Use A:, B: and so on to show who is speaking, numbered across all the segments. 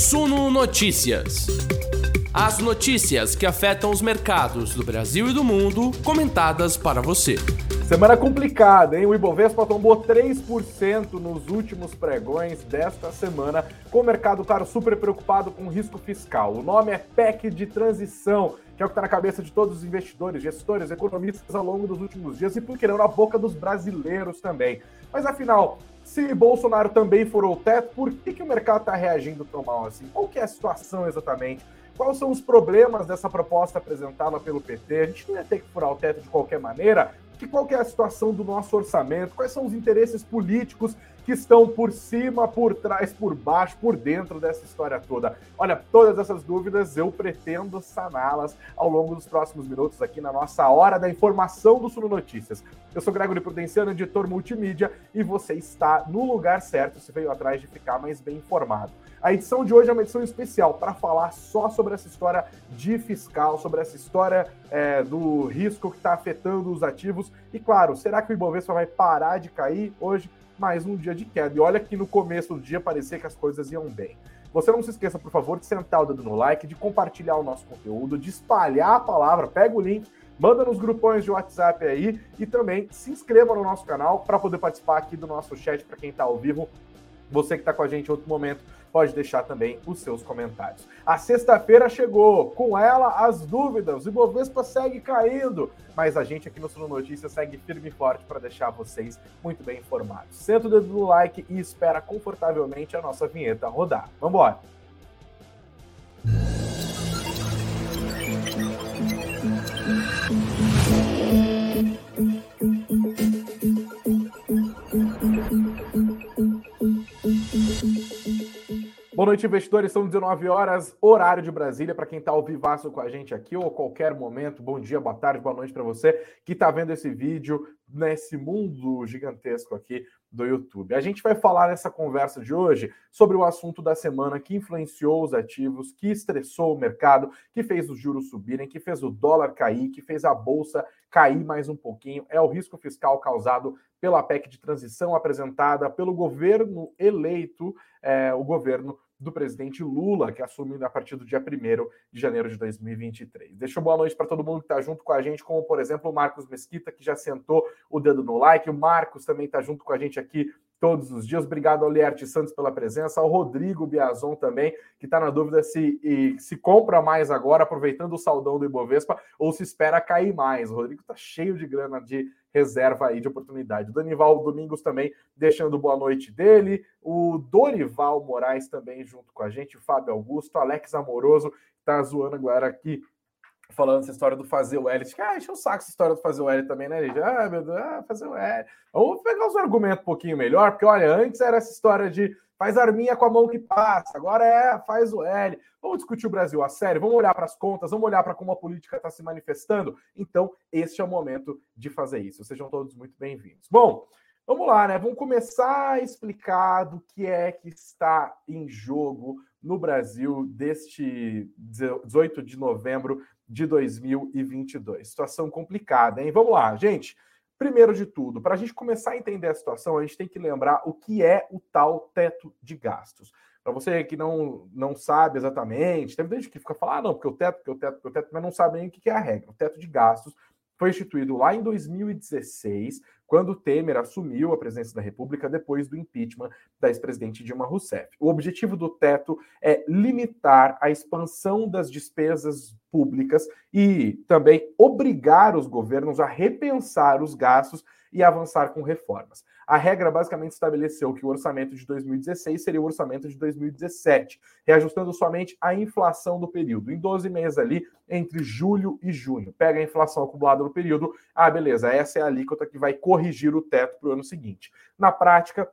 A: Suno Notícias. As notícias que afetam os mercados do Brasil e do mundo, comentadas para você.
B: Semana complicada, hein? O Ibovespa tombou 3% nos últimos pregões desta semana, com o mercado, claro, super preocupado com o risco fiscal. O nome é PEC de transição, que é o que está na cabeça de todos os investidores, gestores, economistas ao longo dos últimos dias e, por que não, na boca dos brasileiros também. Mas afinal, se Bolsonaro também furou o teto, por que, que o mercado está reagindo tão mal assim? Qual que é a situação exatamente? Quais são os problemas dessa proposta apresentada pelo PT? A gente não ia ter que furar o teto de qualquer maneira? Que qual que é a situação do nosso orçamento? Quais são os interesses políticos que estão por cima, por trás, por baixo, por dentro dessa história toda. Olha, todas essas dúvidas eu pretendo saná-las ao longo dos próximos minutos aqui na nossa Hora da Informação do Suno Notícias. Eu sou Gregory Prudenciano, editor multimídia, e você está no lugar certo se veio atrás de ficar mais bem informado. A edição de hoje é uma edição especial para falar só sobre essa história de fiscal, sobre essa história é, do risco que está afetando os ativos. E claro, será que o Ibovespa vai parar de cair hoje? Mais um dia de queda. E olha que no começo do dia parecia que as coisas iam bem. Você não se esqueça, por favor, de sentar o dedo no like, de compartilhar o nosso conteúdo, de espalhar a palavra, pega o link, manda nos grupões de WhatsApp aí e também se inscreva no nosso canal para poder participar aqui do nosso chat para quem está ao vivo. Você que está com a gente em outro momento, pode deixar também os seus comentários. A sexta-feira chegou, com ela as dúvidas, o Ibovespa segue caindo, mas a gente aqui no Suno Notícias segue firme e forte para deixar vocês muito bem informados. Senta o dedo no like e espera confortavelmente a nossa vinheta rodar. Vamos embora! Boa noite, investidores. São 19 horas, horário de Brasília. Para quem está ao vivaço com a gente aqui, ou a qualquer momento, bom dia, boa tarde, boa noite para você que está vendo esse vídeo nesse mundo gigantesco aqui do YouTube. A gente vai falar nessa conversa de hoje sobre o assunto da semana que influenciou os ativos, que estressou o mercado, que fez os juros subirem, que fez o dólar cair, que fez a bolsa cair mais um pouquinho. É o risco fiscal causado pela PEC de transição apresentada pelo governo eleito, é, o governo do presidente Lula, que assume a partir do dia 1 de janeiro de 2023. Deixa uma boa noite para todo mundo que está junto com a gente, como por exemplo o Marcos Mesquita, que já sentou o dedo no like. O Marcos também está junto com a gente aqui todos os dias. Obrigado ao Lierte Santos pela presença, ao Rodrigo Biazon também, que está na dúvida se se compra mais agora, aproveitando o saldão do Ibovespa, ou se espera cair mais. O Rodrigo está cheio de grana de reserva aí de oportunidade. O Danival Domingos também deixando boa noite dele, o Dorival Moraes também junto com a gente, o Fábio Augusto, Alex Amoroso, está zoando agora aqui falando essa história do fazer o L. Ah, encheu o saco essa história do fazer o L também, né, gente? Ah, meu Deus, ah, fazer o L. Vamos pegar os argumentos um pouquinho melhor, porque olha, antes era essa história de faz arminha com a mão que passa, agora é faz o L. Vamos discutir o Brasil a sério, vamos olhar para as contas, vamos olhar para como a política está se manifestando. Então, este é o momento de fazer isso. Sejam todos muito bem-vindos. Bom, vamos lá, né? Vamos começar a explicar do que é que está em jogo no Brasil deste 18 de novembro de 2022. Situação complicada, hein? Vamos lá, gente. Primeiro de tudo, para a gente começar a entender a situação, a gente tem que lembrar o que é o tal teto de gastos. Para você que não, não sabe exatamente, tem gente que fica falando, ah, não, porque o teto, porque o teto, porque o teto, mas não sabe nem o que é a regra. O teto de gastos foi instituído lá em 2016, quando Temer assumiu a presidência da República depois do impeachment da ex-presidente Dilma Rousseff. O objetivo do teto é limitar a expansão das despesas públicas e também obrigar os governos a repensar os gastos e avançar com reformas. A regra basicamente estabeleceu que o orçamento de 2016 seria o orçamento de 2017, reajustando somente a inflação do período, em 12 meses ali, entre julho e junho. Pega a inflação acumulada no período, ah, beleza, essa é a alíquota que vai corrigir o teto para o ano seguinte. Na prática,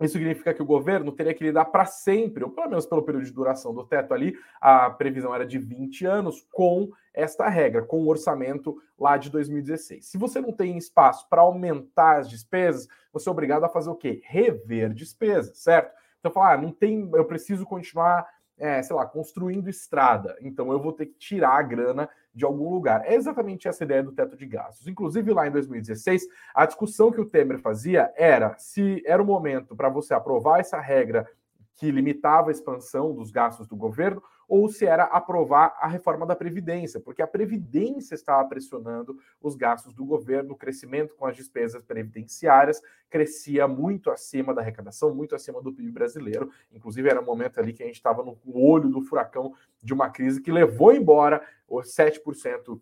B: isso significa que o governo teria que lidar para sempre, ou pelo menos pelo período de duração do teto ali, a previsão era de 20 anos, com esta regra, com o orçamento lá de 2016. Se você não tem espaço para aumentar as despesas, você é obrigado a fazer o quê? Rever despesas, certo? Então, falar, ah, não tem, eu preciso continuar é, sei lá, construindo estrada. Então eu vou ter que tirar a grana de algum lugar. É exatamente essa ideia do teto de gastos. Inclusive, lá em 2016, a discussão que o Temer fazia era se era o momento para você aprovar essa regra que limitava a expansão dos gastos do governo, ou se era aprovar a reforma da Previdência, porque a Previdência estava pressionando os gastos do governo, o crescimento com as despesas previdenciárias crescia muito acima da arrecadação, muito acima do PIB brasileiro. Inclusive, era um momento ali que a gente estava no olho do furacão de uma crise que levou embora os 7%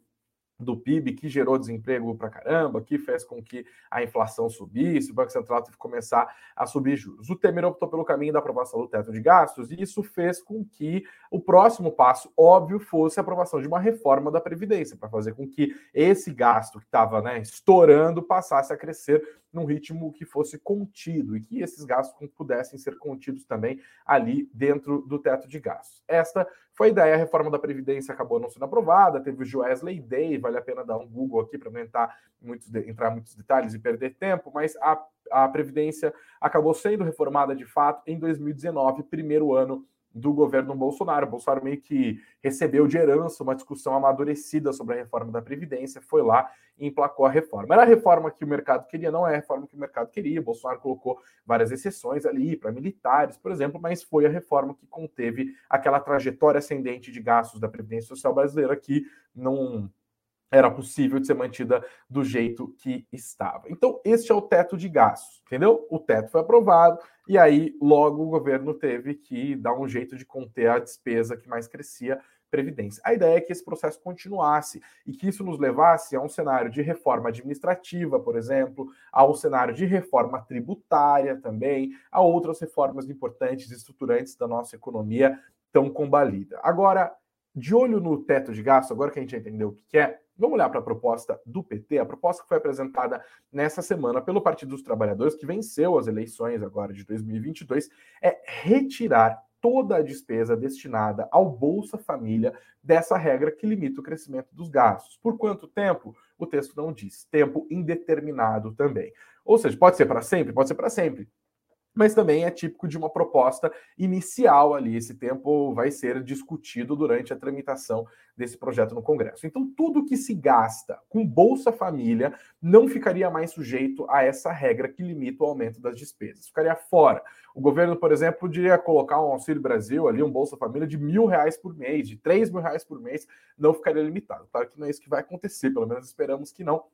B: do PIB que gerou desemprego para caramba, que fez com que a inflação subisse, o Banco Central teve que começar a subir juros. O Temer optou pelo caminho da aprovação do teto de gastos e isso fez com que o próximo passo, óbvio, fosse a aprovação de uma reforma da Previdência, para fazer com que esse gasto que estava né, estourando passasse a crescer num ritmo que fosse contido e que esses gastos pudessem ser contidos também ali dentro do teto de gastos. Esta foi a ideia, a reforma da Previdência acabou não sendo aprovada, teve o Joesley Day, vale a pena dar um Google aqui para não entrar, muitos, entrar muitos detalhes e perder tempo, mas a, a Previdência acabou sendo reformada de fato em 2019, primeiro ano do governo Bolsonaro. O Bolsonaro meio que recebeu de herança uma discussão amadurecida sobre a reforma da Previdência, foi lá e emplacou a reforma. Era a reforma que o mercado queria, não é a reforma que o mercado queria. O Bolsonaro colocou várias exceções ali para militares, por exemplo, mas foi a reforma que conteve aquela trajetória ascendente de gastos da Previdência Social brasileira que não era possível de ser mantida do jeito que estava. Então, este é o teto de gastos, entendeu? O teto foi aprovado e aí logo o governo teve que dar um jeito de conter a despesa que mais crescia, previdência. A ideia é que esse processo continuasse e que isso nos levasse a um cenário de reforma administrativa, por exemplo, a um cenário de reforma tributária também, a outras reformas importantes e estruturantes da nossa economia tão combalida. Agora, de olho no teto de gasto, agora que a gente entendeu o que é, Vamos olhar para a proposta do PT, a proposta que foi apresentada nessa semana pelo Partido dos Trabalhadores, que venceu as eleições agora de 2022, é retirar toda a despesa destinada ao Bolsa Família dessa regra que limita o crescimento dos gastos. Por quanto tempo? O texto não diz. Tempo indeterminado também. Ou seja, pode ser para sempre? Pode ser para sempre mas também é típico de uma proposta inicial ali. Esse tempo vai ser discutido durante a tramitação desse projeto no Congresso. Então, tudo que se gasta com Bolsa Família não ficaria mais sujeito a essa regra que limita o aumento das despesas. Ficaria fora. O governo, por exemplo, poderia colocar um Auxílio Brasil ali, um Bolsa Família de mil reais por mês, de três mil reais por mês, não ficaria limitado. Claro que não é isso que vai acontecer, pelo menos esperamos que não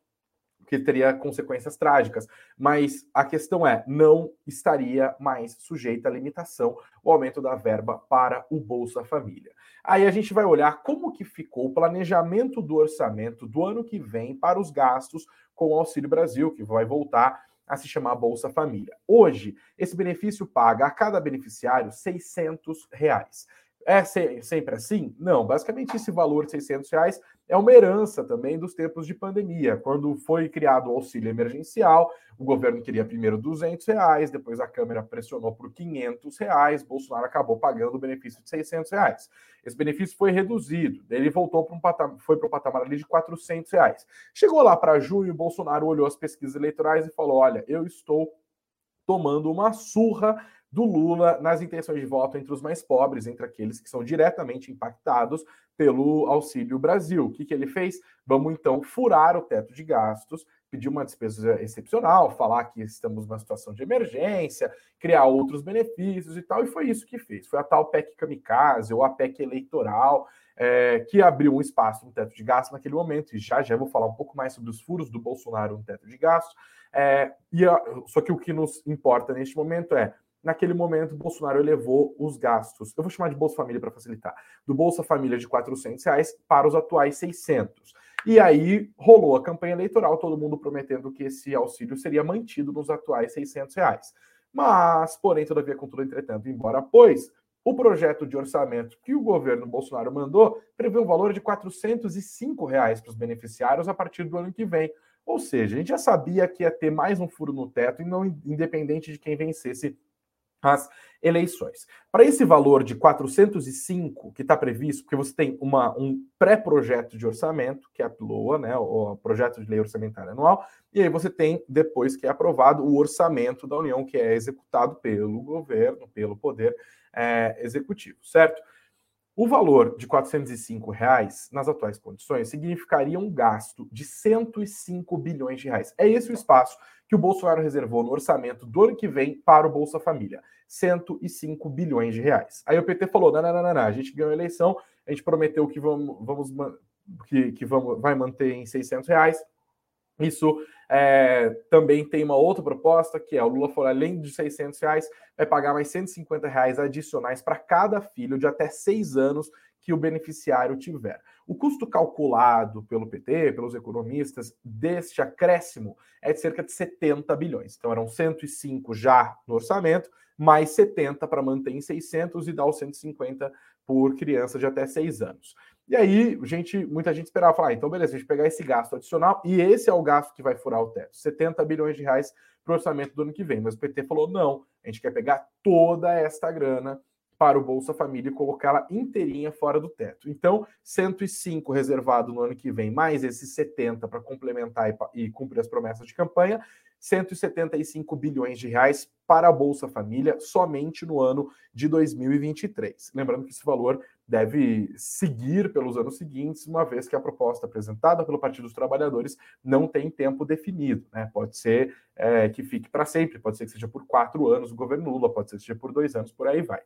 B: que teria consequências trágicas. Mas a questão é, não estaria mais sujeita à limitação o aumento da verba para o Bolsa Família. Aí a gente vai olhar como que ficou o planejamento do orçamento do ano que vem para os gastos com o Auxílio Brasil, que vai voltar a se chamar Bolsa Família. Hoje, esse benefício paga a cada beneficiário 600 reais. É sempre assim? Não. Basicamente, esse valor de 600 reais é uma herança também dos tempos de pandemia. Quando foi criado o auxílio emergencial, o governo queria primeiro 200 reais, depois a Câmara pressionou por 500 reais, Bolsonaro acabou pagando o benefício de 600 reais. Esse benefício foi reduzido, ele voltou para um patamar, foi para o patamar ali de 400 reais. Chegou lá para junho, Bolsonaro olhou as pesquisas eleitorais e falou: olha, eu estou tomando uma surra do Lula nas intenções de voto entre os mais pobres, entre aqueles que são diretamente impactados pelo Auxílio Brasil. O que, que ele fez? Vamos então furar o teto de gastos, pedir uma despesa excepcional, falar que estamos numa situação de emergência, criar outros benefícios e tal, e foi isso que fez. Foi a tal PEC kamikaze ou a PEC eleitoral. É, que abriu um espaço no teto de gastos naquele momento, e já já vou falar um pouco mais sobre os furos do Bolsonaro no teto de gastos. É, e a, só que o que nos importa neste momento é naquele momento, Bolsonaro elevou os gastos, eu vou chamar de Bolsa Família para facilitar, do Bolsa Família de 400 reais para os atuais 600. E aí rolou a campanha eleitoral, todo mundo prometendo que esse auxílio seria mantido nos atuais 600 reais. Mas, porém, todavia, contudo, entretanto, embora pois, o projeto de orçamento que o governo Bolsonaro mandou prevê um valor de 405 reais para os beneficiários a partir do ano que vem. Ou seja, a gente já sabia que ia ter mais um furo no teto, e não independente de quem vencesse as eleições. Para esse valor de 405 que está previsto, porque você tem uma, um pré-projeto de orçamento, que é a PLOA, né, o projeto de lei orçamentária anual, e aí você tem, depois que é aprovado, o orçamento da União, que é executado pelo governo, pelo poder é, executivo, certo? O valor de 405 reais, nas atuais condições, significaria um gasto de 105 bilhões de reais. É esse o espaço que o Bolsonaro reservou no orçamento do ano que vem para o Bolsa Família. 105 bilhões de reais. Aí o PT falou: não, não, não, não, não. a gente ganhou a eleição, a gente prometeu que vamos, vamos que, que vamos, vai manter em 600 reais. Isso é, também tem uma outra proposta, que é o Lula falou, além de 600 reais, vai pagar mais 150 reais adicionais para cada filho de até seis anos que o beneficiário tiver. O custo calculado pelo PT, pelos economistas, deste acréscimo é de cerca de 70 bilhões. Então eram 105 já no orçamento, mais 70 para manter em 600 e dar os 150 por criança de até seis anos. E aí, gente, muita gente esperava falar, ah, então beleza, a gente pegar esse gasto adicional, e esse é o gasto que vai furar o teto, 70 bilhões de reais para o orçamento do ano que vem. Mas o PT falou, não, a gente quer pegar toda esta grana para o Bolsa Família e colocá-la inteirinha fora do teto. Então, 105 reservado no ano que vem, mais esses 70 para complementar e, e cumprir as promessas de campanha, 175 bilhões de reais para a Bolsa Família somente no ano de 2023. Lembrando que esse valor deve seguir pelos anos seguintes, uma vez que a proposta apresentada pelo Partido dos Trabalhadores não tem tempo definido. Né? Pode ser é, que fique para sempre, pode ser que seja por quatro anos o governo Lula, pode ser que seja por dois anos, por aí vai.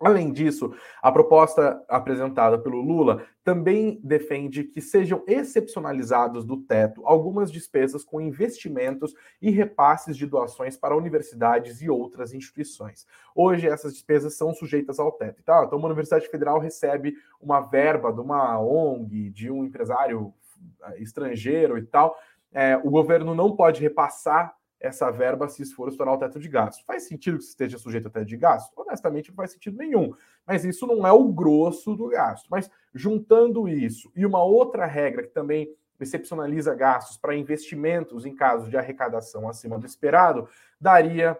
B: Além disso, a proposta apresentada pelo Lula também defende que sejam excepcionalizados do teto algumas despesas com investimentos e repasses de doações para universidades e outras instituições. Hoje, essas despesas são sujeitas ao teto. Tá? Então, uma universidade federal recebe uma verba de uma ONG, de um empresário eh, estrangeiro e tal. É, o governo não pode repassar essa verba se for estourar o teto de gastos. Faz sentido que esteja sujeito ao teto de gastos? Honestamente, não faz sentido nenhum. Mas isso não é o grosso do gasto. Mas juntando isso e uma outra regra que também excepcionaliza gastos para investimentos em casos de arrecadação acima do esperado, daria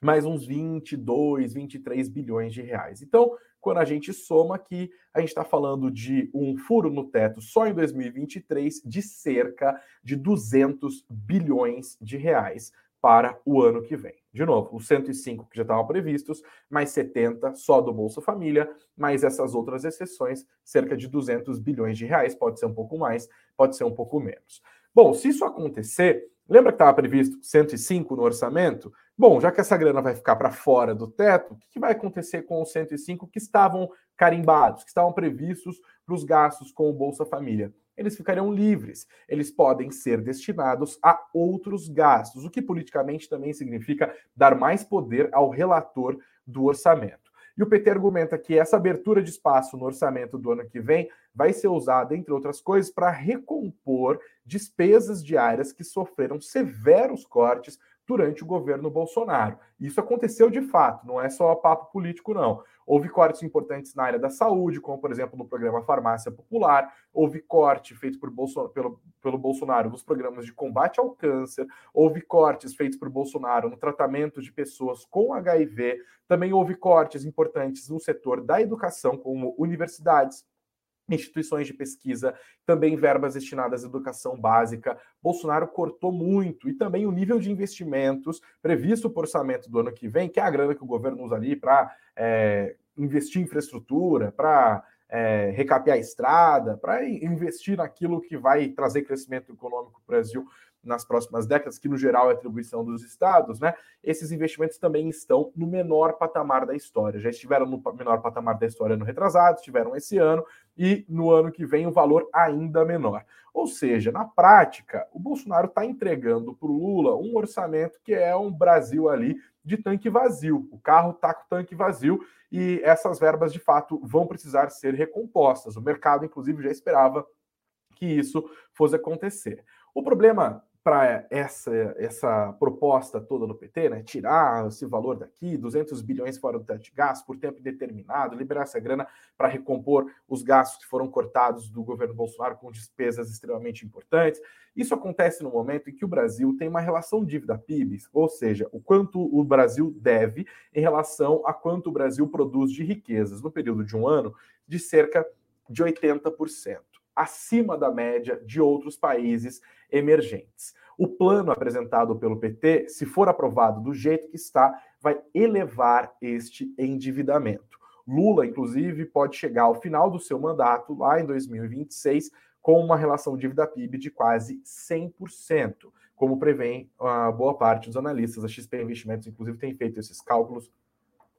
B: mais uns 22, 23 bilhões de reais. Então, quando a gente soma aqui, a gente está falando de um furo no teto só em 2023 de cerca de 200 bilhões de reais para o ano que vem. De novo, os 105 que já estavam previstos, mais 70 só do Bolsa Família, mais essas outras exceções, cerca de 200 bilhões de reais, pode ser um pouco mais, pode ser um pouco menos. Bom, se isso acontecer, lembra que estava previsto 105 no orçamento? Bom, já que essa grana vai ficar para fora do teto, o que vai acontecer com os 105 que estavam carimbados, que estavam previstos para os gastos com o Bolsa Família? Eles ficariam livres. Eles podem ser destinados a outros gastos, o que politicamente também significa dar mais poder ao relator do orçamento. E o PT argumenta que essa abertura de espaço no orçamento do ano que vem vai ser usada, entre outras coisas, para recompor despesas diárias que sofreram severos cortes durante o governo Bolsonaro. Isso aconteceu de fato, não é só papo político, não. Houve cortes importantes na área da saúde, como, por exemplo, no programa Farmácia Popular, houve corte feito por Bolsonaro, pelo, pelo Bolsonaro nos programas de combate ao câncer, houve cortes feitos por Bolsonaro no tratamento de pessoas com HIV, também houve cortes importantes no setor da educação, como universidades, instituições de pesquisa, também verbas destinadas à educação básica. Bolsonaro cortou muito e também o nível de investimentos previsto para o orçamento do ano que vem, que é a grana que o governo usa ali para é, investir em infraestrutura, para é, recapear a estrada, para investir naquilo que vai trazer crescimento econômico para o Brasil nas próximas décadas, que no geral é atribuição dos estados, né? Esses investimentos também estão no menor patamar da história. Já estiveram no menor patamar da história no retrasado, estiveram esse ano, e no ano que vem o valor ainda menor. Ou seja, na prática, o Bolsonaro está entregando para o Lula um orçamento que é um Brasil ali de tanque vazio. O carro está com tanque vazio e essas verbas de fato vão precisar ser recompostas. O mercado, inclusive, já esperava que isso fosse acontecer. O problema para essa, essa proposta toda do PT, né? Tirar esse valor daqui, 200 bilhões fora do teto de gastos por tempo indeterminado, liberar essa grana para recompor os gastos que foram cortados do governo Bolsonaro com despesas extremamente importantes. Isso acontece no momento em que o Brasil tem uma relação dívida-PIB, ou seja, o quanto o Brasil deve em relação a quanto o Brasil produz de riquezas no período de um ano, de cerca de 80% acima da média de outros países emergentes. O plano apresentado pelo PT, se for aprovado do jeito que está, vai elevar este endividamento. Lula, inclusive, pode chegar ao final do seu mandato, lá em 2026, com uma relação dívida-PIB de quase 100%, como prevém a boa parte dos analistas. A XP Investimentos, inclusive, tem feito esses cálculos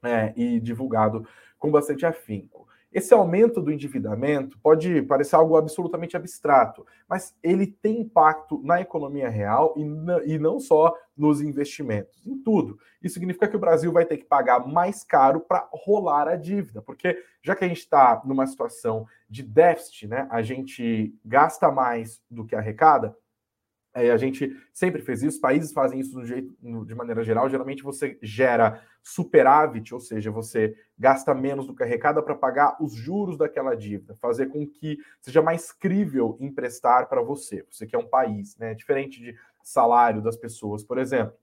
B: é, e divulgado com bastante afinco. Esse aumento do endividamento pode parecer algo absolutamente abstrato, mas ele tem impacto na economia real e, na, e não só nos investimentos, em tudo. Isso significa que o Brasil vai ter que pagar mais caro para rolar a dívida, porque já que a gente está numa situação de déficit, né, a gente gasta mais do que arrecada, é, a gente sempre fez isso, países fazem isso jeito, de maneira geral. Geralmente você gera superávit, ou seja, você gasta menos do que arrecada para pagar os juros daquela dívida, fazer com que seja mais crível emprestar para você. Você que é um país, né? Diferente de salário das pessoas, por exemplo.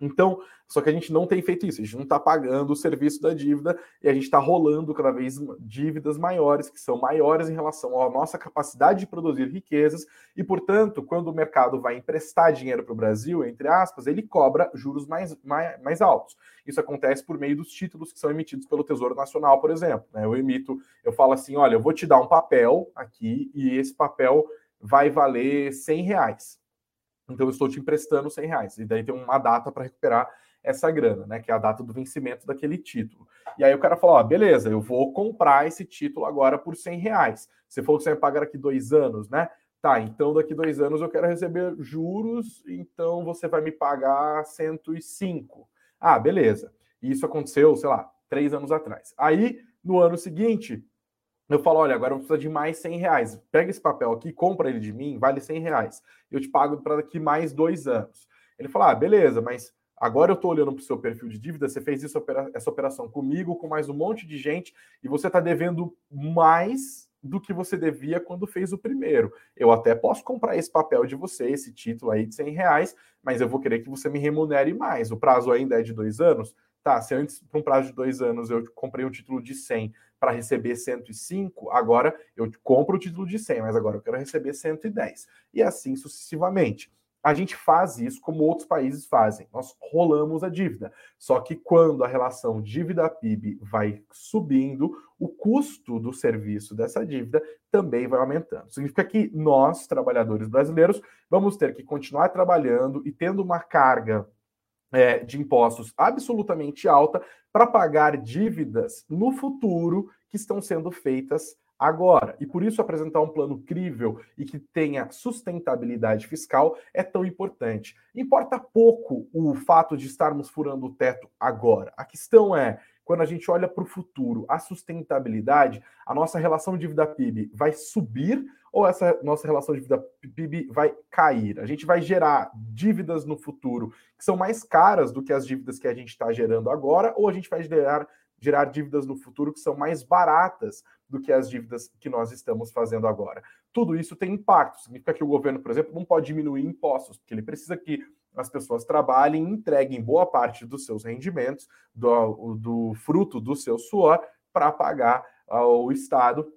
B: Então, só que a gente não tem feito isso, a gente não está pagando o serviço da dívida e a gente está rolando cada vez dívidas maiores, que são maiores em relação à nossa capacidade de produzir riquezas, e, portanto, quando o mercado vai emprestar dinheiro para o Brasil, entre aspas, ele cobra juros mais, mais, mais altos. Isso acontece por meio dos títulos que são emitidos pelo Tesouro Nacional, por exemplo. Né? Eu emito, eu falo assim: olha, eu vou te dar um papel aqui e esse papel vai valer 100 reais. Então eu estou te emprestando 100 reais. E daí tem uma data para recuperar essa grana, né? Que é a data do vencimento daquele título. E aí o cara falou: ó, beleza, eu vou comprar esse título agora por 100 reais. Você falou que você vai pagar daqui dois anos, né? Tá, então daqui dois anos eu quero receber juros, então você vai me pagar 105. Ah, beleza. Isso aconteceu, sei lá, três anos atrás. Aí, no ano seguinte, eu falo, olha, agora eu preciso de mais 100 reais. Pega esse papel aqui, compra ele de mim, vale 100 reais. Eu te pago para daqui mais dois anos. Ele fala, ah, beleza, mas agora eu estou olhando para o seu perfil de dívida, você fez isso, essa operação comigo, com mais um monte de gente, e você está devendo mais do que você devia quando fez o primeiro. Eu até posso comprar esse papel de você, esse título aí de 100 reais, mas eu vou querer que você me remunere mais. O prazo ainda é de dois anos? Tá, se antes, para um prazo de dois anos, eu comprei um título de 100 para receber 105, agora eu compro o título de 100, mas agora eu quero receber 110. E assim sucessivamente. A gente faz isso como outros países fazem. Nós rolamos a dívida. Só que quando a relação dívida-PIB vai subindo, o custo do serviço dessa dívida também vai aumentando. Significa que nós, trabalhadores brasileiros, vamos ter que continuar trabalhando e tendo uma carga é, de impostos absolutamente alta para pagar dívidas no futuro que estão sendo feitas agora. E por isso apresentar um plano crível e que tenha sustentabilidade fiscal é tão importante. Importa pouco o fato de estarmos furando o teto agora. A questão é, quando a gente olha para o futuro, a sustentabilidade, a nossa relação dívida PIB vai subir ou essa nossa relação dívida PIB vai cair? A gente vai gerar dívidas no futuro que são mais caras do que as dívidas que a gente está gerando agora, ou a gente vai gerar, gerar dívidas no futuro que são mais baratas do que as dívidas que nós estamos fazendo agora? Tudo isso tem impacto. Significa que o governo, por exemplo, não pode diminuir impostos, porque ele precisa que as pessoas trabalhem entreguem boa parte dos seus rendimentos, do, do fruto do seu suor, para pagar ao Estado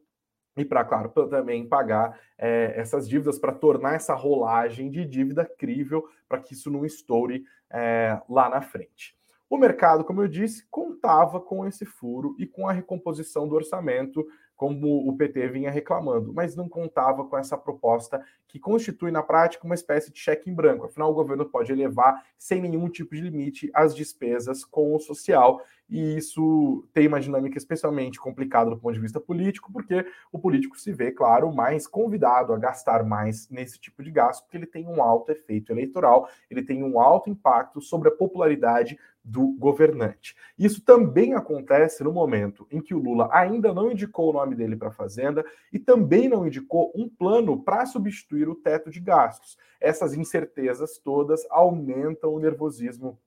B: e para, claro, também pagar é, essas dívidas para tornar essa rolagem de dívida crível para que isso não estoure é, lá na frente. O mercado, como eu disse, contava com esse furo e com a recomposição do orçamento como o PT vinha reclamando, mas não contava com essa proposta que constitui na prática uma espécie de cheque em branco. Afinal, o governo pode elevar sem nenhum tipo de limite as despesas com o social, e isso tem uma dinâmica especialmente complicada do ponto de vista político, porque o político se vê, claro, mais convidado a gastar mais nesse tipo de gasto, porque ele tem um alto efeito eleitoral, ele tem um alto impacto sobre a popularidade do governante. Isso também acontece no momento em que o Lula ainda não indicou o nome dele para a Fazenda e também não indicou um plano para substituir o teto de gastos. Essas incertezas todas aumentam o nervosismo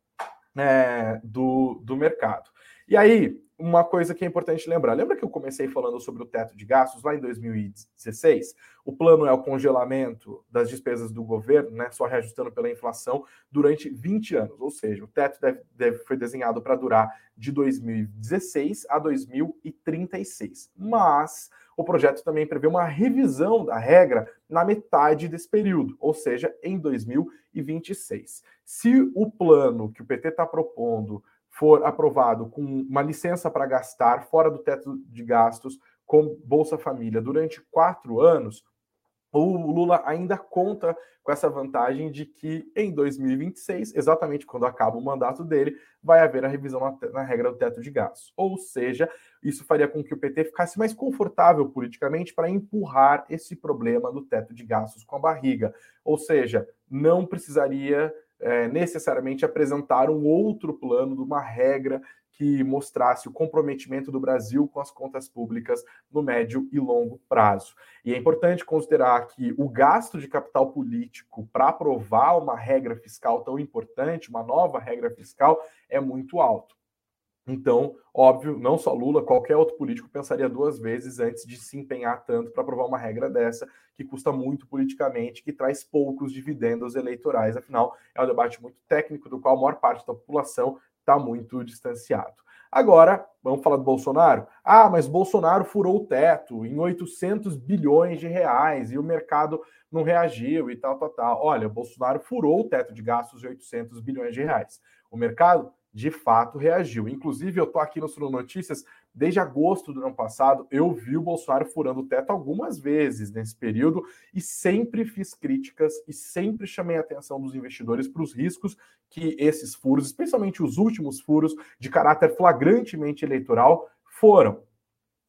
B: é, do, do mercado. E aí, uma coisa que é importante lembrar. Lembra que eu comecei falando sobre o teto de gastos lá em 2016? O plano é o congelamento das despesas do governo, né, só reajustando pela inflação, durante 20 anos. Ou seja, o teto deve, deve, foi desenhado para durar de 2016 a 2036. Mas o projeto também prevê uma revisão da regra na metade desse período, ou seja, em 2026. Se o plano que o PT está propondo for aprovado com uma licença para gastar fora do teto de gastos com Bolsa Família durante quatro anos, o Lula ainda conta com essa vantagem de que em 2026, exatamente quando acaba o mandato dele, vai haver a revisão na, na, regra do teto de gastos. Ou seja, isso faria com que o PT ficasse mais confortável politicamente para empurrar esse problema do teto de gastos com a barriga. Ou seja, não precisaria é, necessariamente apresentar um outro plano de uma regra que mostrasse o comprometimento do Brasil com as contas públicas no médio e longo prazo. E é importante considerar que o gasto de capital político para aprovar uma regra fiscal tão importante, uma nova regra fiscal, é muito alto. Então, óbvio, não só Lula, qualquer outro político pensaria duas vezes antes de se empenhar tanto para aprovar uma regra dessa, que custa muito politicamente, que traz poucos dividendos eleitorais. Afinal, é um debate muito técnico, do qual a maior parte da população está muito distanciado. Agora, vamos falar do Bolsonaro? Ah, mas Bolsonaro furou o teto em 800 bilhões de reais e o mercado não reagiu e tal, tal, tal. Olha, Bolsonaro furou o teto de gastos de 800 bilhões de reais. O mercado de fato reagiu. Inclusive, eu estou aqui no Sul Notícias desde agosto do ano passado. Eu vi o Bolsonaro furando o teto algumas vezes nesse período e sempre fiz críticas e sempre chamei a atenção dos investidores para os riscos que esses furos, especialmente os últimos furos de caráter flagrantemente eleitoral, foram.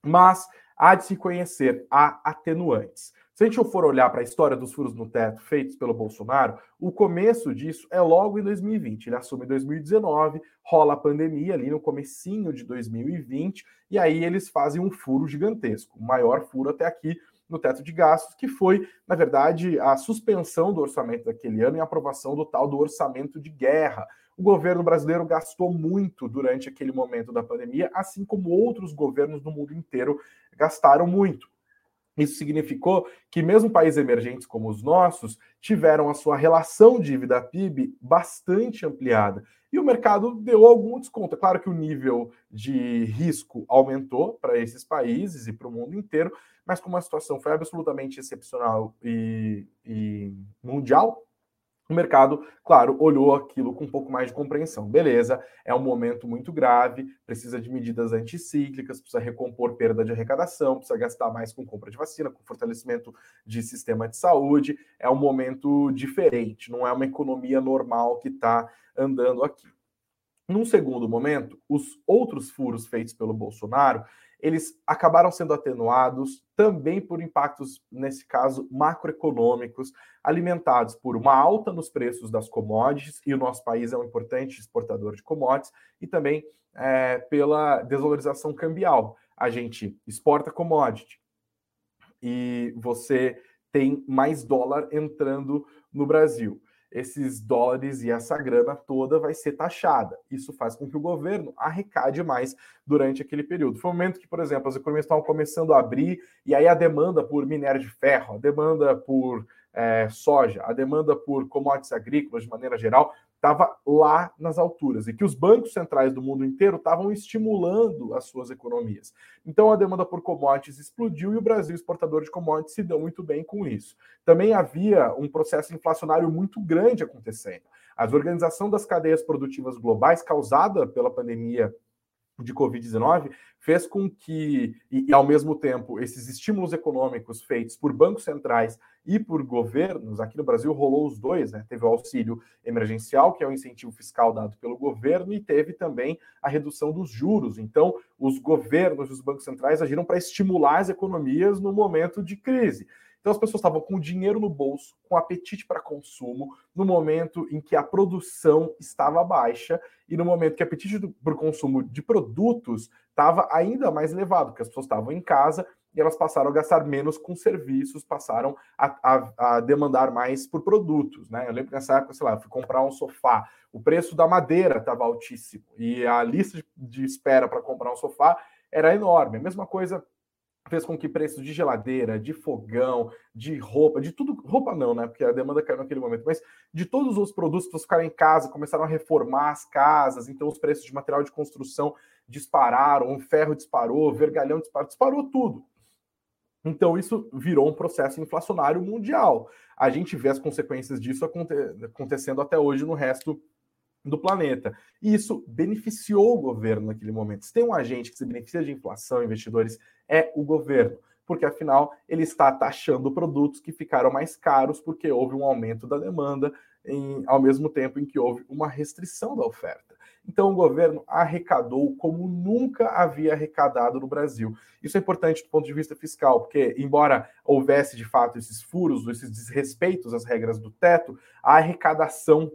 B: Mas há de se conhecer, há atenuantes. Se a gente for olhar para a história dos furos no teto feitos pelo Bolsonaro, o começo disso é logo em 2020. Ele assume em 2019, rola a pandemia ali no comecinho de 2020, e aí eles fazem um furo gigantesco, o maior furo até aqui no teto de gastos, que foi, na verdade, a suspensão do orçamento daquele ano e a aprovação do tal do orçamento de guerra. O governo brasileiro gastou muito durante aquele momento da pandemia, assim como outros governos do mundo inteiro gastaram muito. Isso significou que mesmo países emergentes como os nossos tiveram a sua relação dívida-PIB bastante ampliada. E o mercado deu algum desconto. É claro que o nível de risco aumentou para esses países e para o mundo inteiro, mas como a situação foi absolutamente excepcional e, e mundial, o mercado, claro, olhou aquilo com um pouco mais de compreensão. Beleza, é um momento muito grave, precisa de medidas anticíclicas, precisa recompor perda de arrecadação, precisa gastar mais com compra de vacina, com fortalecimento de sistema de saúde. É um momento diferente, não é uma economia normal que está andando aqui. Num segundo momento, os outros furos feitos pelo Bolsonaro, eles acabaram sendo atenuados também por impactos, nesse caso, macroeconômicos, alimentados por uma alta nos preços das commodities, e o nosso país é um importante exportador de commodities, e também é, pela desvalorização cambial. A gente exporta commodity e você tem mais dólar entrando no Brasil esses dólares e essa grana toda vai ser taxada. Isso faz com que o governo arrecade mais durante aquele período. Foi um momento que, por exemplo, as economias estavam começando a abrir e aí a demanda por minério de ferro, a demanda por é, soja, a demanda por commodities agrícolas de maneira geral estava lá nas alturas e que os bancos centrais do mundo inteiro estavam estimulando as suas economias. Então a demanda por commodities explodiu e o Brasil, exportador de commodities, se deu muito bem com isso. Também havia um processo inflacionário muito grande acontecendo. A desorganização das cadeias produtivas globais causada pela pandemia de Covid-19 fez com que, e, ao mesmo tempo, esses estímulos econômicos feitos por bancos centrais e por governos, aqui no Brasil rolou os dois, né? Teve o auxílio emergencial, que é o incentivo fiscal dado pelo governo, e teve também a redução dos juros. Então, os governos e os bancos centrais agiram para estimular as economias no momento de crise. Então as pessoas estavam com dinheiro no bolso, com apetite para consumo, no momento em que a produção estava baixa e no momento que o apetite por consumo de produtos estava ainda mais elevado, porque as pessoas estavam em casa e elas passaram a gastar menos com serviços, passaram a, a, a, demandar mais por produtos, né? Eu lembro que nessa época, sei lá, eu fui comprar um sofá, o preço da madeira estava altíssimo e a lista de, de espera para comprar um sofá era enorme. A mesma coisa fez com que preços de geladeira, de fogão, de roupa, de tudo, roupa não, né? Porque a demanda caiu naquele momento, mas de todos os produtos para ficarem em casa, começaram a reformar as casas, então os preços de material de construção dispararam, o ferro disparou, o vergalhão disparou, disparou tudo. Então isso virou um processo inflacionário mundial. A gente vê as consequências disso aconte acontecendo até hoje no resto do planeta. E isso beneficiou o governo naquele momento. Se tem um agente que se beneficia de inflação, investidores, é o governo. Porque afinal ele está taxando produtos que ficaram mais caros porque houve um aumento da demanda, em, ao mesmo tempo em que houve uma restrição da oferta. Então, o governo arrecadou como nunca havia arrecadado no Brasil. Isso é importante do ponto de vista fiscal, porque, embora houvesse de fato esses furos, esses desrespeitos às regras do teto, a arrecadação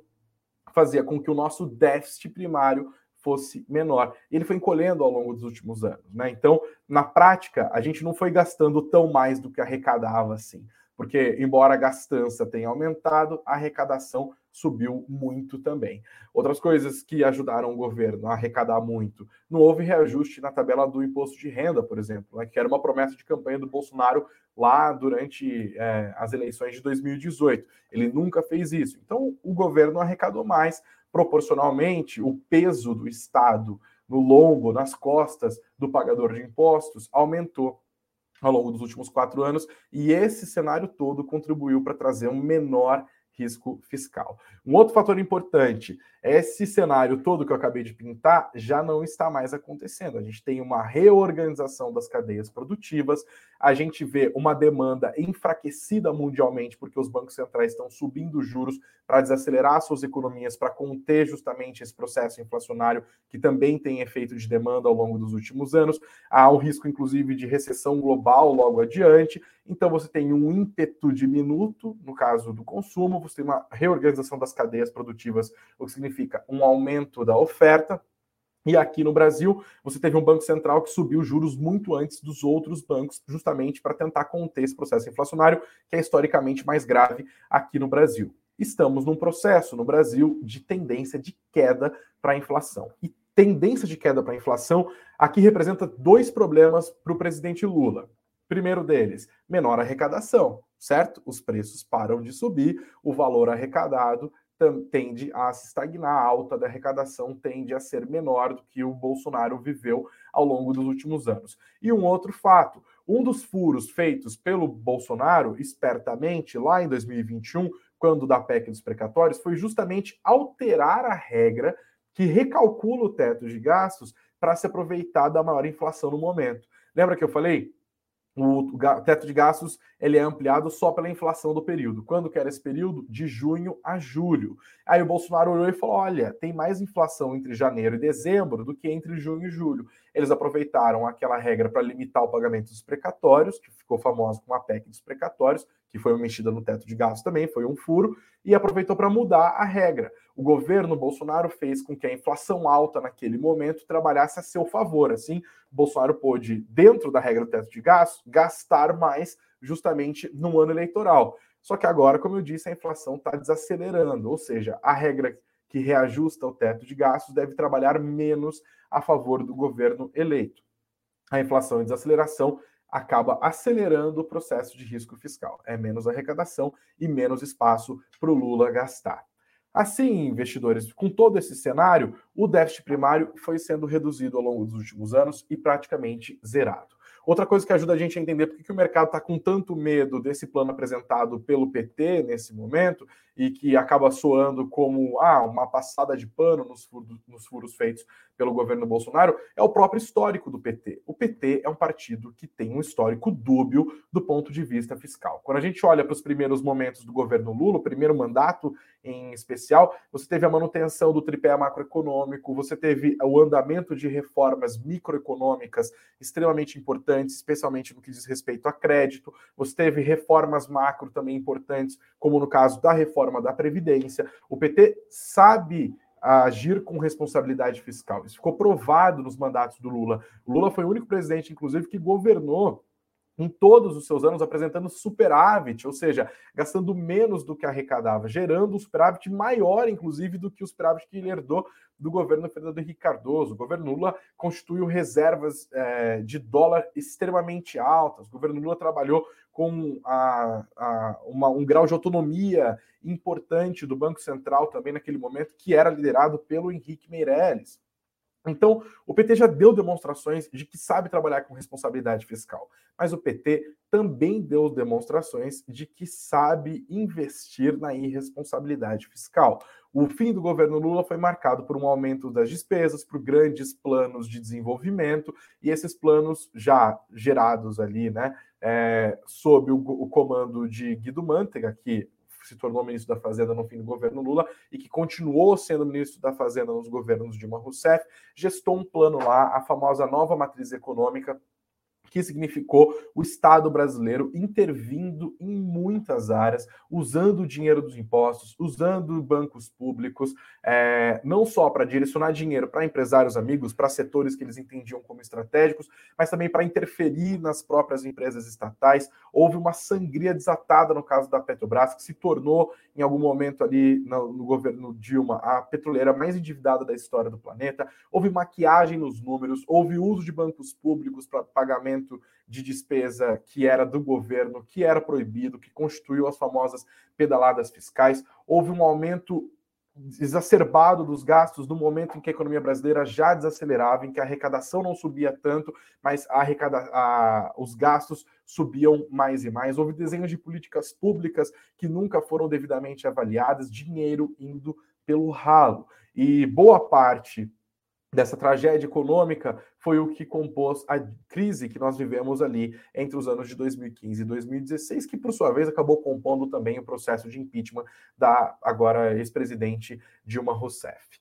B: fazia com que o nosso déficit primário fosse menor. Ele foi encolhendo ao longo dos últimos anos. Né? Então, na prática, a gente não foi gastando tão mais do que arrecadava assim. Porque, embora a gastança tenha aumentado, a arrecadação subiu muito também. Outras coisas que ajudaram o governo a arrecadar muito. Não houve reajuste na tabela do imposto de renda, por exemplo, né, que era uma promessa de campanha do Bolsonaro lá durante é, as eleições de 2018. Ele nunca fez isso. Então, o governo arrecadou mais. Proporcionalmente, o peso do Estado no lombo, nas costas do pagador de impostos, aumentou ao longo dos últimos quatro anos, e esse cenário todo contribuiu para trazer um menor risco fiscal. Um outro fator importante, esse cenário todo que eu acabei de pintar já não está mais acontecendo. A gente tem uma reorganização das cadeias produtivas, a gente vê uma demanda enfraquecida mundialmente porque os bancos centrais estão subindo juros para desacelerar suas economias, para conter justamente esse processo inflacionário que também tem efeito de demanda ao longo dos últimos anos. Há um risco, inclusive, de recessão global logo adiante. Então, você tem um ímpeto diminuto, no caso do consumo, você tem uma reorganização das cadeias produtivas, o que significa um aumento da oferta. E aqui no Brasil, você teve um Banco Central que subiu juros muito antes dos outros bancos, justamente para tentar conter esse processo inflacionário, que é historicamente mais grave aqui no Brasil. Estamos num processo no Brasil de tendência de queda para a inflação. E tendência de queda para a inflação aqui representa dois problemas para o presidente Lula. Primeiro deles, menor arrecadação, certo? Os preços param de subir, o valor arrecadado tende a se estagnar, a alta da arrecadação tende a ser menor do que o Bolsonaro viveu ao longo dos últimos anos. E um outro fato, um dos furos feitos pelo Bolsonaro, espertamente, lá em 2021, quando da PEC dos precatórios, foi justamente alterar a regra que recalcula o teto de gastos para se aproveitar da maior inflação no momento. Lembra que eu falei? O teto de gastos ele é ampliado só pela inflação do período. Quando que era esse período? De junho a julho. Aí o Bolsonaro olhou e falou: olha, tem mais inflação entre janeiro e dezembro do que entre junho e julho. Eles aproveitaram aquela regra para limitar o pagamento dos precatórios, que ficou famosa como a PEC dos precatórios, que foi uma mexida no teto de gastos também, foi um furo, e aproveitou para mudar a regra. O governo Bolsonaro fez com que a inflação alta naquele momento trabalhasse a seu favor. Assim, Bolsonaro pôde, dentro da regra do teto de gastos, gastar mais justamente no ano eleitoral. Só que agora, como eu disse, a inflação está desacelerando, ou seja, a regra que reajusta o teto de gastos deve trabalhar menos a favor do governo eleito. A inflação e desaceleração acaba acelerando o processo de risco fiscal. É menos arrecadação e menos espaço para o Lula gastar. Assim, investidores, com todo esse cenário, o déficit primário foi sendo reduzido ao longo dos últimos anos e praticamente zerado. Outra coisa que ajuda a gente a entender por que o mercado está com tanto medo desse plano apresentado pelo PT nesse momento e que acaba soando como ah, uma passada de pano nos furos, nos furos feitos pelo governo Bolsonaro, é o próprio histórico do PT. O PT é um partido que tem um histórico dúbio do ponto de vista fiscal. Quando a gente olha para os primeiros momentos do governo Lula, o primeiro mandato em especial, você teve a manutenção do tripé macroeconômico, você teve o andamento de reformas microeconômicas extremamente importantes, especialmente no que diz respeito a crédito, você teve reformas macro também importantes, como no caso da reforma da Previdência. O PT sabe agir com responsabilidade fiscal. Isso ficou provado nos mandatos do Lula. O Lula foi o único presidente, inclusive, que governou em todos os seus anos apresentando superávit, ou seja, gastando menos do que arrecadava, gerando um superávit maior, inclusive, do que o superávit que ele herdou do governo Fernando Henrique Cardoso. O governo Lula constituiu reservas é, de dólar extremamente altas. O governo Lula trabalhou com a, a, uma, um grau de autonomia importante do Banco Central também naquele momento, que era liderado pelo Henrique Meirelles. Então, o PT já deu demonstrações de que sabe trabalhar com responsabilidade fiscal, mas o PT também deu demonstrações de que sabe investir na irresponsabilidade fiscal. O fim do governo Lula foi marcado por um aumento das despesas, por grandes planos de desenvolvimento, e esses planos já gerados ali, né, é, sob o, o comando de Guido Mantega, que se tornou ministro da Fazenda no fim do governo Lula e que continuou sendo ministro da Fazenda nos governos Dilma Rousseff, gestou um plano lá, a famosa nova matriz econômica, que significou o Estado brasileiro intervindo em muitas áreas, usando o dinheiro dos impostos, usando bancos públicos, é, não só para direcionar dinheiro para empresários amigos, para setores que eles entendiam como estratégicos, mas também para interferir nas próprias empresas estatais. Houve uma sangria desatada no caso da Petrobras, que se tornou, em algum momento ali no, no governo Dilma, a petroleira mais endividada da história do planeta. Houve maquiagem nos números, houve uso de bancos públicos para pagamento de despesa que era do governo, que era proibido, que constituiu as famosas pedaladas fiscais. Houve um aumento exacerbado dos gastos no momento em que a economia brasileira já desacelerava, em que a arrecadação não subia tanto, mas a arrecada... a... os gastos subiam mais e mais. Houve desenhos de políticas públicas que nunca foram devidamente avaliadas, dinheiro indo pelo ralo. E boa parte dessa tragédia econômica foi o que compôs a crise que nós vivemos ali entre os anos de 2015 e 2016, que por sua vez acabou compondo também o processo de impeachment da agora ex-presidente Dilma Rousseff.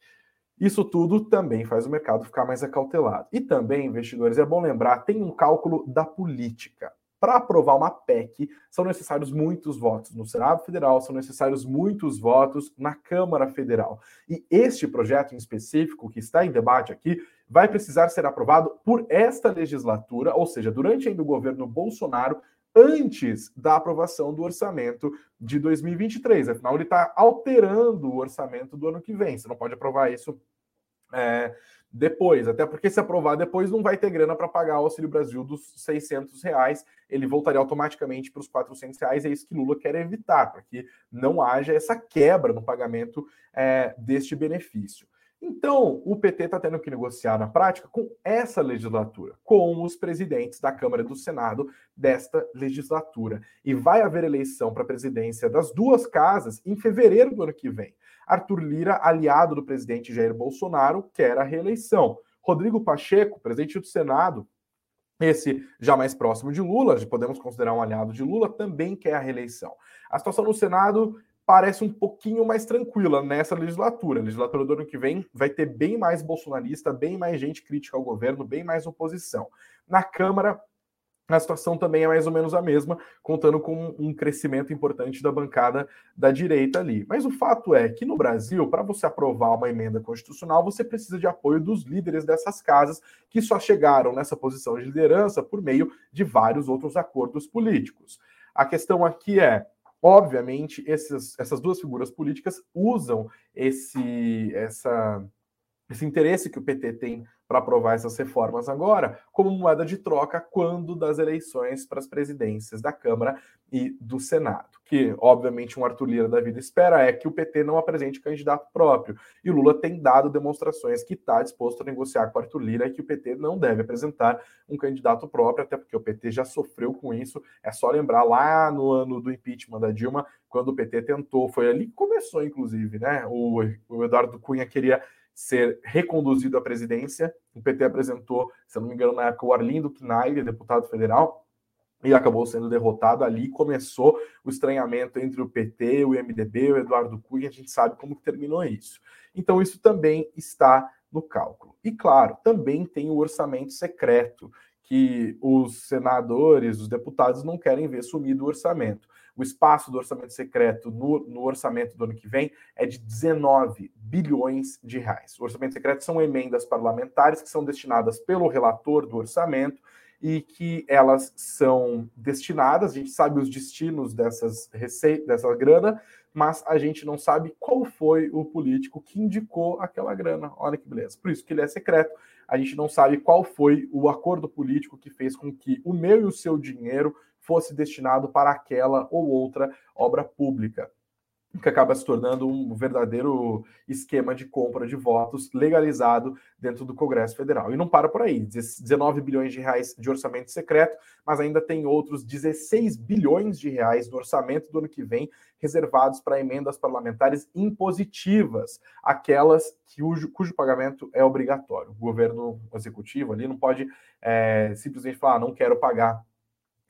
B: Isso tudo também faz o mercado ficar mais acautelado. E também, investidores, é bom lembrar, tem um cálculo da política. Para aprovar uma PEC, são necessários muitos votos no Senado Federal, são necessários muitos votos na Câmara Federal. E este projeto em específico, que está em debate aqui, vai precisar ser aprovado por esta legislatura, ou seja, durante ainda o governo Bolsonaro, antes da aprovação do orçamento de 2023. Afinal, ele está alterando o orçamento do ano que vem. Você não pode aprovar isso é, depois, até porque se aprovar depois não vai ter grana para pagar o Auxílio Brasil dos 600 reais, ele voltaria automaticamente para os 400 reais, é isso que Lula quer evitar, para que não haja essa quebra no pagamento é, deste benefício. Então, o PT está tendo que negociar na prática com essa legislatura, com os presidentes da Câmara e do Senado desta legislatura. E vai haver eleição para a presidência das duas casas em fevereiro do ano que vem. Arthur Lira, aliado do presidente Jair Bolsonaro, quer a reeleição. Rodrigo Pacheco, presidente do Senado, esse já mais próximo de Lula, podemos considerar um aliado de Lula, também quer a reeleição. A situação no Senado parece um pouquinho mais tranquila nessa legislatura. A legislatura do ano que vem vai ter bem mais bolsonarista, bem mais gente crítica ao governo, bem mais oposição. Na Câmara, a situação também é mais ou menos a mesma, contando com um crescimento importante da bancada da direita ali. Mas o fato é que no Brasil, para você aprovar uma emenda constitucional, você precisa de apoio dos líderes dessas casas, que só chegaram nessa posição de liderança por meio de vários outros acordos políticos. A questão aqui é Obviamente, esses, essas duas figuras políticas usam esse, essa, esse interesse que o PT tem para aprovar essas reformas agora como moeda de troca quando das eleições para as presidências da Câmara e do Senado. Que, obviamente, um Arthur Lira da vida espera é que o PT não apresente candidato próprio. E Lula tem dado demonstrações que está disposto a negociar com Arthur Lira e que o PT não deve apresentar um candidato próprio, até porque o PT já sofreu com isso. É só lembrar lá no ano do impeachment da Dilma, quando o PT tentou, foi ali que começou, inclusive, né? O, o Eduardo Cunha queria ser reconduzido à presidência. O PT apresentou, se não me engano, na época, o Arlindo Knaire, deputado federal, e acabou sendo derrotado ali. Começou o estranhamento entre o PT, o MDB, o Eduardo Cunha. A gente sabe como que terminou isso. Então, isso também está no cálculo. E, claro, também tem o orçamento secreto, que os senadores, os deputados não querem ver sumido o orçamento. O espaço do orçamento secreto no, no, orçamento do ano que vem é de 19 bilhões de reais. O orçamento secreto são emendas parlamentares que são destinadas pelo relator do orçamento e que elas são destinadas, a gente sabe os destinos dessas receitas, dessa grana, mas a gente não sabe qual foi o político que indicou aquela grana. Olha que beleza. Por isso que ele é secreto. A gente não sabe qual foi o acordo político que fez com que o meu e o seu dinheiro fosse destinado para aquela ou outra obra pública. que acaba se tornando um verdadeiro esquema de compra de votos legalizado dentro do Congresso Federal. E não para por aí, 19 bilhões de reais de orçamento secreto, mas ainda tem outros 16 bilhões de reais no orçamento do ano que vem reservados para emendas parlamentares impositivas, aquelas cujo, cujo pagamento é obrigatório. O governo executivo ali não pode é, simplesmente falar, ah, não quero pagar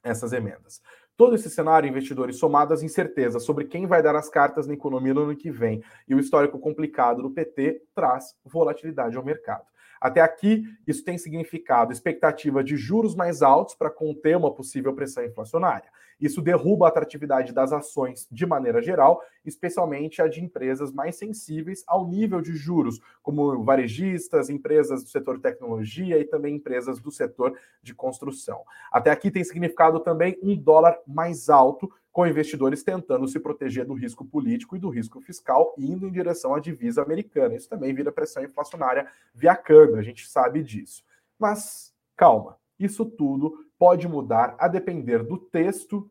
B: essas emendas. Todo esse cenário, investidores, somado às incertezas sobre quem vai dar as cartas na economia no ano que vem e o histórico complicado do PT, traz volatilidade ao mercado. Até aqui, isso tem significado expectativa de juros mais altos para conter uma possível pressão inflacionária. Isso derruba a atratividade das ações de maneira geral, especialmente a de empresas mais sensíveis ao nível de juros, como varejistas, empresas do setor tecnologia e também empresas do setor de construção. Até aqui tem significado também um dólar mais alto, com investidores tentando se proteger do risco político e do risco fiscal, indo em direção à divisa americana. Isso também vira pressão inflacionária via câmbio, a gente sabe disso. Mas calma, isso tudo pode mudar a depender do texto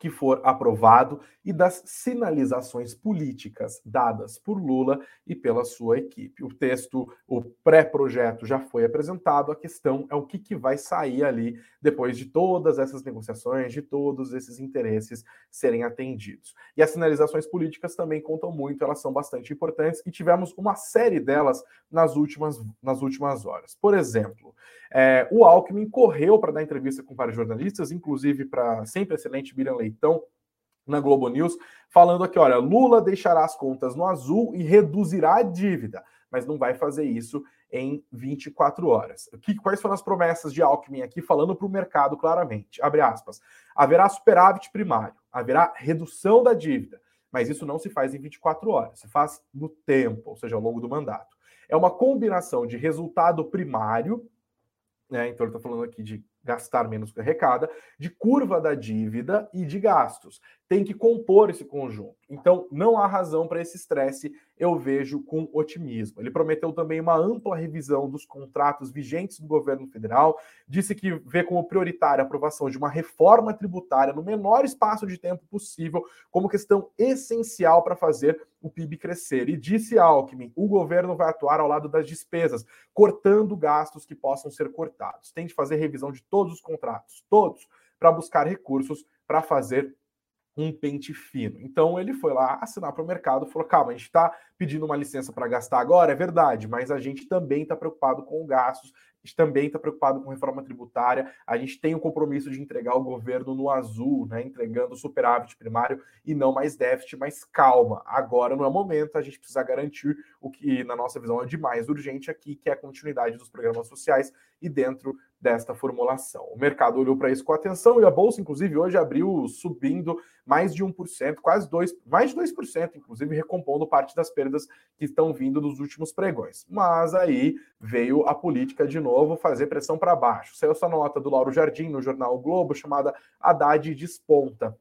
B: que for aprovado e das sinalizações políticas dadas por Lula e pela sua equipe. O texto, o pré-projeto já foi apresentado, a questão é o que, que vai sair ali depois de todas essas negociações, de todos esses interesses serem atendidos. E as sinalizações políticas também contam muito, elas são bastante importantes e tivemos uma série delas nas últimas, nas últimas horas. Por exemplo, é, o Alckmin correu para dar entrevista com vários jornalistas, inclusive para sempre excelente Miriam Leitão, na Globo News, falando aqui: olha, Lula deixará as contas no azul e reduzirá a dívida, mas não vai fazer isso em 24 horas. Que, quais foram as promessas de Alckmin aqui, falando para o mercado claramente? Abre aspas. Haverá superávit primário, haverá redução da dívida, mas isso não se faz em 24 horas, se faz no tempo, ou seja, ao longo do mandato. É uma combinação de resultado primário né? Então ele está falando aqui de gastar menos que arrecada, de curva da dívida e de gastos. Tem que compor esse conjunto. Então, não há razão para esse estresse, eu vejo com otimismo. Ele prometeu também uma ampla revisão dos contratos vigentes do governo federal, disse que vê como prioritária a aprovação de uma reforma tributária no menor espaço de tempo possível, como questão essencial para fazer o PIB crescer. E disse Alckmin: o governo vai atuar ao lado das despesas, cortando gastos que possam ser cortados. Tem de fazer revisão de todos os contratos, todos, para buscar recursos para fazer um pente fino. Então ele foi lá assinar para o mercado, falou: calma, a gente está pedindo uma licença para gastar agora, é verdade, mas a gente também está preocupado com gastos, a gente também está preocupado com reforma tributária, a gente tem o compromisso de entregar o governo no azul, né, entregando superávit primário e não mais déficit, mas calma, agora não é momento, a gente precisa garantir o que, na nossa visão, é de mais urgente aqui, que é a continuidade dos programas sociais e dentro desta formulação. O mercado olhou para isso com atenção e a bolsa, inclusive, hoje abriu subindo mais de 1%, quase 2%, mais de 2%, inclusive recompondo parte das perdas que estão vindo dos últimos pregões. Mas aí veio a política de novo fazer pressão para baixo. Saiu essa nota do Lauro Jardim no jornal o Globo chamada Haddad desponta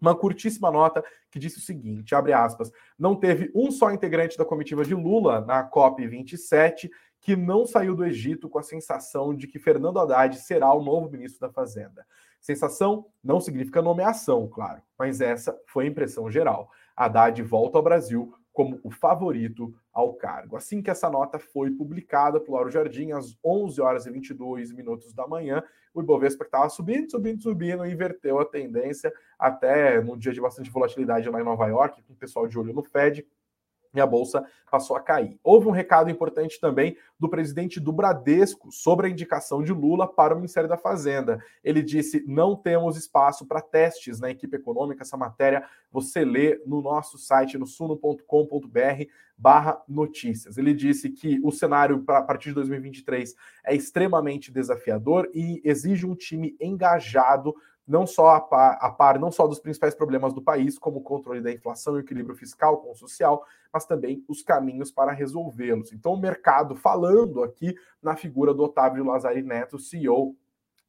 B: uma curtíssima nota que disse o seguinte, abre aspas, não teve um só integrante da comitiva de Lula na COP 27 que não saiu do Egito com a sensação de que Fernando Haddad será o novo ministro da Fazenda. Sensação não significa nomeação, claro, mas essa foi a impressão geral. Haddad volta ao Brasil como o favorito ao cargo. Assim que essa nota foi publicada por Lauro Jardim, às 11 horas e 22 minutos da manhã, o Ibovespa estava subindo, subindo, subindo, inverteu a tendência até num dia de bastante volatilidade lá em Nova York, com o pessoal de olho no Fed, e a bolsa passou a cair. Houve um recado importante também do presidente do Bradesco sobre a indicação de Lula para o Ministério da Fazenda. Ele disse: não temos espaço para testes na equipe econômica. Essa matéria você lê no nosso site, no suno.com.br barra notícias. Ele disse que o cenário para a partir de 2023 é extremamente desafiador e exige um time engajado não só a par, a par, não só dos principais problemas do país, como o controle da inflação e o equilíbrio fiscal com o social, mas também os caminhos para resolvê-los. Então, o mercado falando aqui na figura do Otávio Lazari Neto, CEO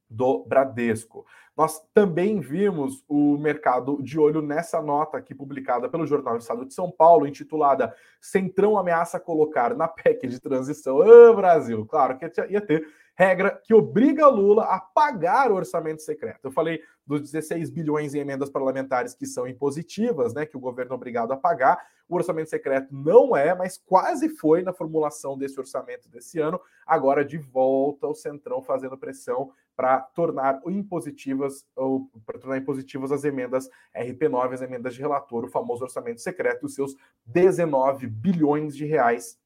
B: do Bradesco. Nós também vimos o mercado de olho nessa nota aqui publicada pelo Jornal do Estado de São Paulo, intitulada Centrão ameaça colocar na PEC de transição. Ô, Brasil! Claro que ia ter regra que obriga Lula a pagar o orçamento secreto. Eu falei dos 16 bilhões em emendas parlamentares que são impositivas, né, que o governo é obrigado a pagar. O orçamento secreto não é, mas quase foi na formulação desse orçamento desse ano. Agora de volta o Centrão fazendo pressão para tornar impositivas ou para tornar impositivas as emendas RP9, as emendas de relator, o famoso orçamento secreto, os seus 19 bilhões de reais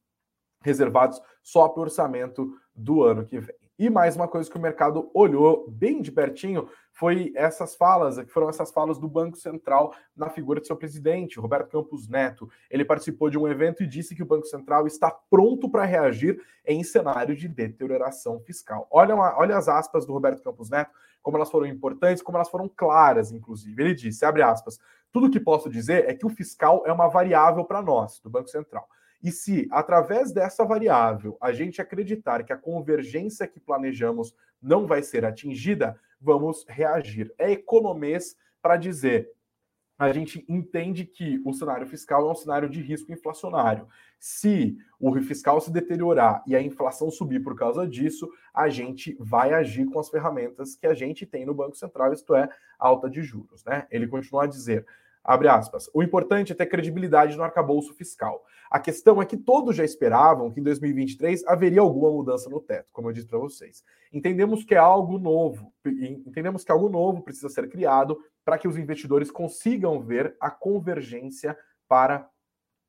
B: reservados só para o orçamento do ano que vem. E mais uma coisa que o mercado olhou bem de pertinho foi essas falas, que foram essas falas do Banco Central na figura de seu presidente, Roberto Campos Neto. Ele participou de um evento e disse que o Banco Central está pronto para reagir em cenário de deterioração fiscal. Olha, uma, olha as aspas do Roberto Campos Neto, como elas foram importantes, como elas foram claras, inclusive. Ele disse, abre aspas, tudo que posso dizer é que o fiscal é uma variável para nós, do Banco Central. E se, através dessa variável, a gente acreditar que a convergência que planejamos não vai ser atingida, vamos reagir. É economês para dizer. A gente entende que o cenário fiscal é um cenário de risco inflacionário. Se o fiscal se deteriorar e a inflação subir por causa disso, a gente vai agir com as ferramentas que a gente tem no Banco Central, isto é, alta de juros. Né? Ele continua a dizer: Abre aspas. O importante é ter credibilidade no arcabouço fiscal. A questão é que todos já esperavam que em 2023 haveria alguma mudança no teto, como eu disse para vocês. Entendemos que é algo novo, entendemos que algo novo precisa ser criado para que os investidores consigam ver a convergência para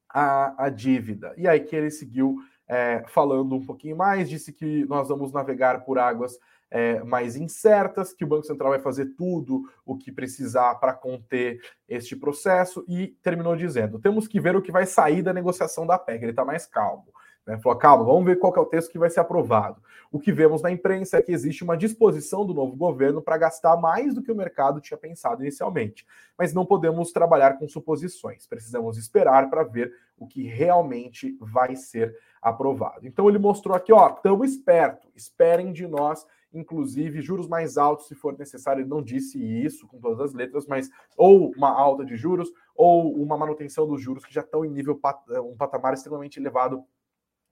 B: a, a dívida. E aí que ele seguiu é, falando um pouquinho mais, disse que nós vamos navegar por águas é, mais incertas, que o Banco Central vai fazer tudo o que precisar para conter este processo, e terminou dizendo: temos que ver o que vai sair da negociação da PEC. Ele está mais calmo. Né? Falou, calma, vamos ver qual é o texto que vai ser aprovado. O que vemos na imprensa é que existe uma disposição do novo governo para gastar mais do que o mercado tinha pensado inicialmente. Mas não podemos trabalhar com suposições. Precisamos esperar para ver o que realmente vai ser aprovado. Então ele mostrou aqui, ó, tão esperto, esperem de nós inclusive juros mais altos se for necessário. Ele não disse isso com todas as letras, mas ou uma alta de juros ou uma manutenção dos juros que já estão em nível um patamar extremamente elevado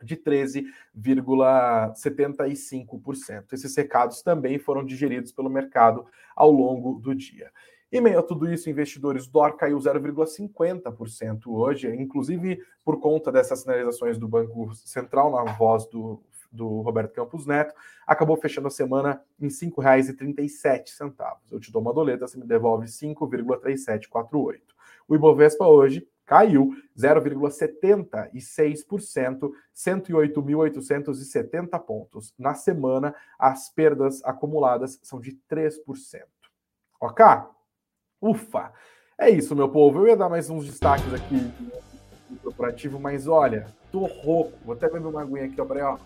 B: de 13,75%. Esses recados também foram digeridos pelo mercado ao longo do dia. Em meio a tudo isso, investidores DOR caiu 0,50% hoje, inclusive por conta dessas sinalizações do Banco Central na voz do do Roberto Campos Neto, acabou fechando a semana em R$ 5,37. Eu te dou uma doleta, você me devolve 5,3748. O Ibovespa hoje caiu 0,76%, 108.870 pontos. Na semana, as perdas acumuladas são de 3%. Ok? Ufa! É isso, meu povo. Eu ia dar mais uns destaques aqui do corporativo, mas olha, tô rouco. Vou até beber uma aguinha aqui, ó, ó.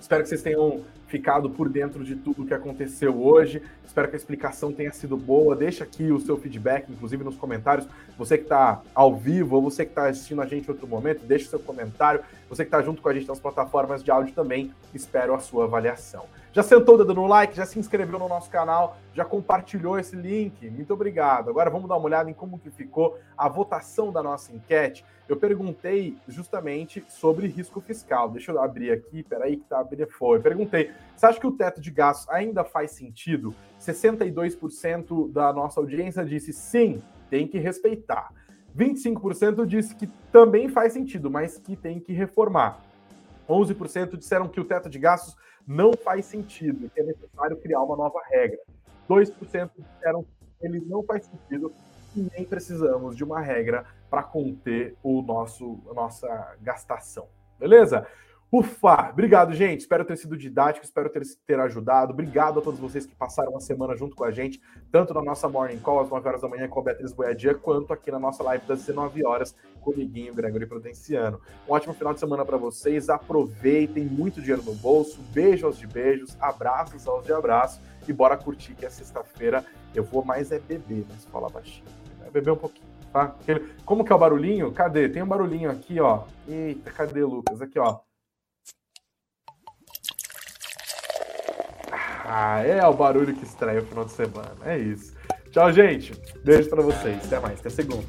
B: Espero que vocês tenham ficado por dentro de tudo que aconteceu hoje. Espero que a explicação tenha sido boa. Deixa aqui o seu feedback, inclusive nos comentários. Você que está ao vivo ou você que está assistindo a gente em outro momento, deixa o seu comentário. Você que está junto com a gente nas plataformas de áudio também, espero a sua avaliação. Já sentou o dedo no like, já se inscreveu no nosso canal, já compartilhou esse link. Muito obrigado. Agora vamos dar uma olhada em como que ficou a votação da nossa enquete. Eu perguntei justamente sobre risco fiscal. Deixa eu abrir aqui, peraí que tá abrindo. Foi. Perguntei, você acha que o teto de gastos ainda faz sentido? 62% da nossa audiência disse sim, tem que respeitar. 25% disse que também faz sentido, mas que tem que reformar. 11% disseram que o teto de gastos não faz sentido e que é necessário criar uma nova regra. 2% disseram que ele não faz sentido e nem precisamos de uma regra para conter o nosso a nossa gastação. Beleza? Ufa! Obrigado, gente. Espero ter sido didático, espero ter, ter ajudado. Obrigado a todos vocês que passaram uma semana junto com a gente, tanto na nossa Morning Call às 9 horas da manhã com a Beatriz Boiadia, quanto aqui na nossa live das 19 horas com o Miguinho Gregory Prudenciano. Um ótimo final de semana para vocês. Aproveitem, muito dinheiro no bolso. Beijos aos de beijos, abraços aos de abraço. E bora curtir que é sexta-feira. Eu vou mais é beber, mas fala baixinho. Né? Beber um pouquinho. Tá? Como que é o barulhinho? Cadê? Tem um barulhinho aqui, ó. Eita, cadê, Lucas? Aqui, ó. Ah, é o barulho que estreia o final de semana. É isso. Tchau, gente. Beijo para vocês. Até mais. Até segunda.